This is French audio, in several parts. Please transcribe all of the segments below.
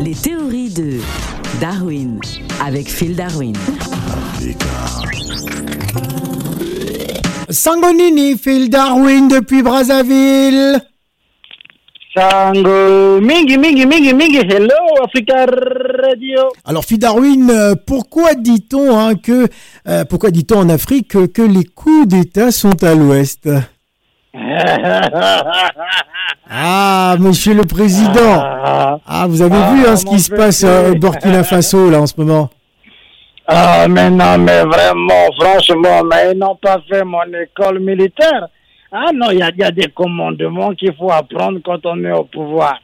Les théories de Darwin avec Phil Darwin. Sangonini, Phil Darwin depuis Brazzaville. Sango, mingi, mingi, mingi, mingi, hello, Africa Radio. Alors, Phil Darwin, euh, pourquoi dit-on hein, que, euh, pourquoi dit-on en Afrique que, que les coups d'État sont à l'ouest? Ah, monsieur le président. Ah, vous avez vu hein, ce qui se passe euh, au Burkina Faso là en ce moment? Ah, mais non, mais vraiment, franchement, mais ils n'ont pas fait mon école militaire. Ah non, il y a, il y a des commandements qu'il faut apprendre quand on est au pouvoir.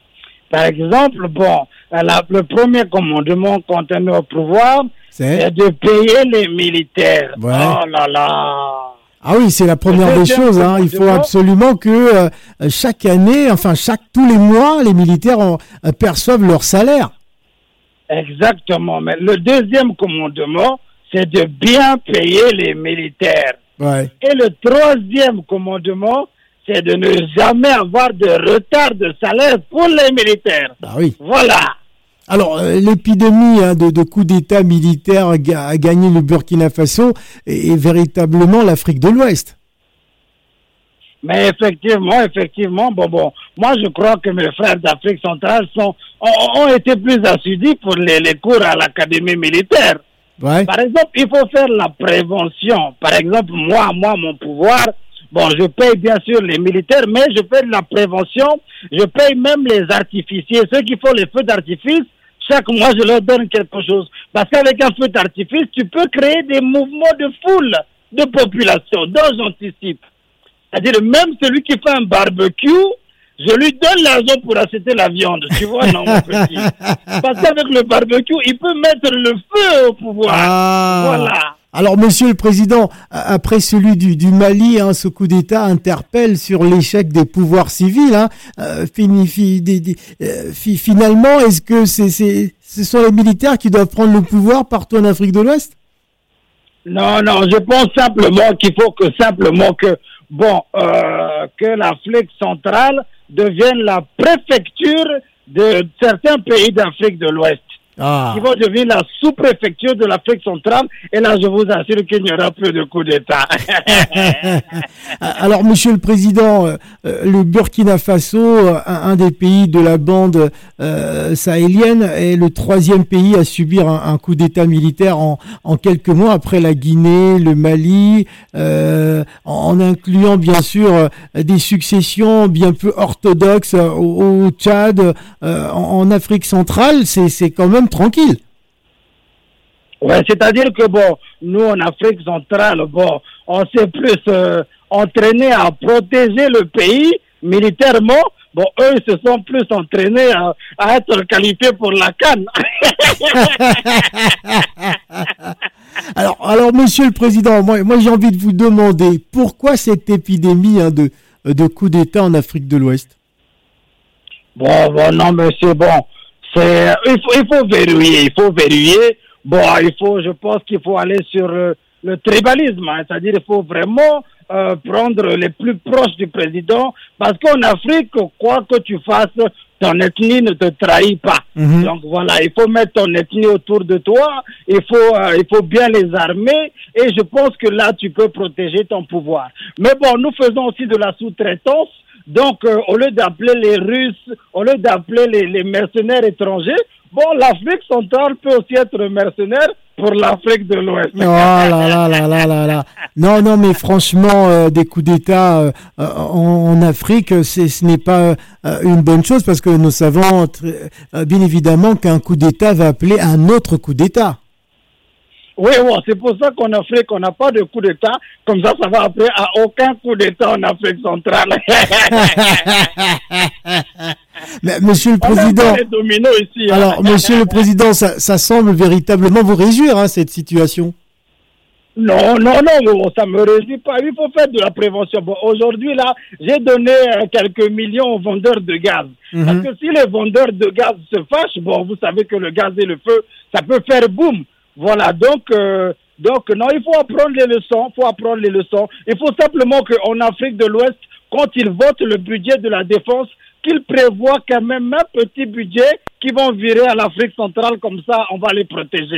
Par exemple, bon, la- le premier commandement quand on est au pouvoir, C'est? c'est de payer les militaires. Ouais. Oh là là. Ah oui, c'est la première des choses. Hein. Il faut absolument que euh, chaque année, enfin chaque tous les mois, les militaires euh, perçoivent leur salaire. Exactement. Mais le deuxième commandement, c'est de bien payer les militaires. Ouais. Et le troisième commandement, c'est de ne jamais avoir de retard de salaire pour les militaires. Bah oui. Voilà. Alors, euh, l'épidémie hein, de, de coups d'État militaires a, ga- a gagné le Burkina Faso et, et véritablement l'Afrique de l'Ouest. Mais effectivement, effectivement, bon, bon, moi je crois que mes frères d'Afrique centrale sont, ont, ont été plus assidus pour les, les cours à l'académie militaire. Ouais. Par exemple, il faut faire la prévention. Par exemple, moi, moi, mon pouvoir, bon, je paye bien sûr les militaires, mais je fais de la prévention. Je paye même les artificiers, ceux qui font les feux d'artifice. Chaque mois, je leur donne quelque chose. Parce qu'avec un feu d'artifice, tu peux créer des mouvements de foule, de population, dont j'anticipe. C'est-à-dire, même celui qui fait un barbecue, je lui donne l'argent pour acheter la viande. Tu vois, non, mon petit. Parce qu'avec le barbecue, il peut mettre le feu au pouvoir. Ah. Voilà. Alors, Monsieur le Président, après celui du, Mali, hein, ce coup d'État interpelle sur l'échec des pouvoirs civils. Hein, Euh, euh, fi- finalement, est-ce que ce sont les militaires qui doivent prendre le pouvoir partout en Afrique de l'Ouest? Non, non, je pense simplement qu'il faut que simplement que bon euh, que l'Afrique centrale devienne la préfecture de certains pays d'Afrique de l'Ouest. Ah. Qui vont devenir la sous-préfecture de l'Afrique centrale. Et là, je vous assure qu'il n'y aura plus de coup d'État. Alors, Monsieur le Président, euh, euh, le Burkina Faso, euh, un, un des pays de la bande euh, sahélienne, est le troisième pays à subir un, un coup d'État militaire en, en quelques mois après la Guinée, le Mali, euh, en, en incluant bien sûr des successions bien peu orthodoxes au, au Tchad, euh, en, en Afrique centrale. C'est quand même tranquille. Ouais, c'est-à-dire que bon, nous en Afrique centrale, bon, on s'est plus euh, entraîné à protéger le pays militairement. Bon, eux, ils se sont plus entraînés à, à être qualifiés pour la canne. Alors, alors, Monsieur le Président, moi, moi j'ai envie de vous demander pourquoi cette épidémie hein, de, de coups d'État en Afrique de l'Ouest? Bon, bon, non, mais c'est bon. C'est, il faut, il faut verrouiller, il faut verrouiller. Bon, il faut, je pense qu'il faut aller sur euh, le tribalisme, hein. c'est-à-dire il faut vraiment euh, prendre les plus proches du président, parce qu'en Afrique, quoi que tu fasses, ton ethnie ne te trahit pas. Mhm. Donc voilà, il faut mettre ton ethnie autour de toi, il faut, euh, il faut bien les armer, et je pense que là, tu peux protéger ton pouvoir. Mais bon, nous faisons aussi de la sous-traitance, donc euh, au lieu d'appeler les Russes, au lieu d'appeler les, mercenaires étrangers, bon, l'Afrique centrale peut aussi être mercenaire pour l'Afrique de l'Ouest. Oh. Non, non, mais franchement, euh, des coups d'État euh, euh, en, en Afrique, ce n'est pas une bonne chose parce que nous savons bien évidemment qu'un coup d'État va appeler un autre coup d'État. Oui, bon, c'est pour ça qu'en Afrique, on n'a pas de coup d'État. Comme ça, ça va appeler à aucun coup d'État en Afrique centrale. Mais, monsieur le on Président, ici. hein. alors, monsieur le Président, ça, ça semble véritablement vous réjouir, hein, cette situation. Non, non, non, bon, ça me réjouit pas. Il faut faire de la prévention. Bon, aujourd'hui, là, j'ai donné euh, quelques millions aux vendeurs de gaz. Mhm. Parce que si les vendeurs de gaz se fâchent, bon, vous savez que le gaz et le feu, ça peut faire boum. Voilà, donc, euh, donc, non, il faut apprendre les leçons, il faut apprendre les leçons. Il faut simplement qu'en Afrique de l'Ouest, quand ils votent le budget de la défense, qu'ils prévoient quand même un petit budget qui vont virer à l'Afrique centrale, comme ça on va les protéger.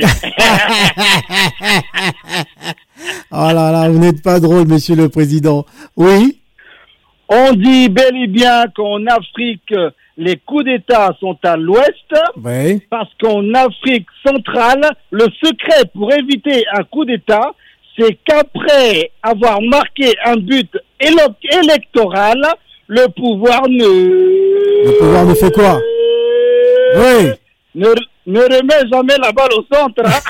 oh là là, vous n'êtes pas drôle, monsieur le président. Oui? On dit bel et bien qu'en Afrique, les coups d'État sont à l'ouest, Oui. parce qu'en Afrique centrale, le secret pour éviter un coup d'État, c'est qu'après avoir marqué un but élo- électoral, le pouvoir ne... Le pouvoir ne fait quoi? Oui. Ne, ne remet jamais la balle au centre. hein.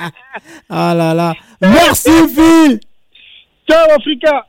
Ah là là. Merci, Phil Ciao, Africa